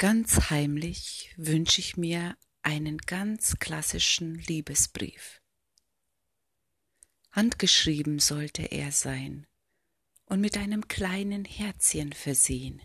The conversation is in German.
Ganz heimlich wünsche ich mir einen ganz klassischen Liebesbrief. Handgeschrieben sollte er sein und mit einem kleinen Herzchen versehen.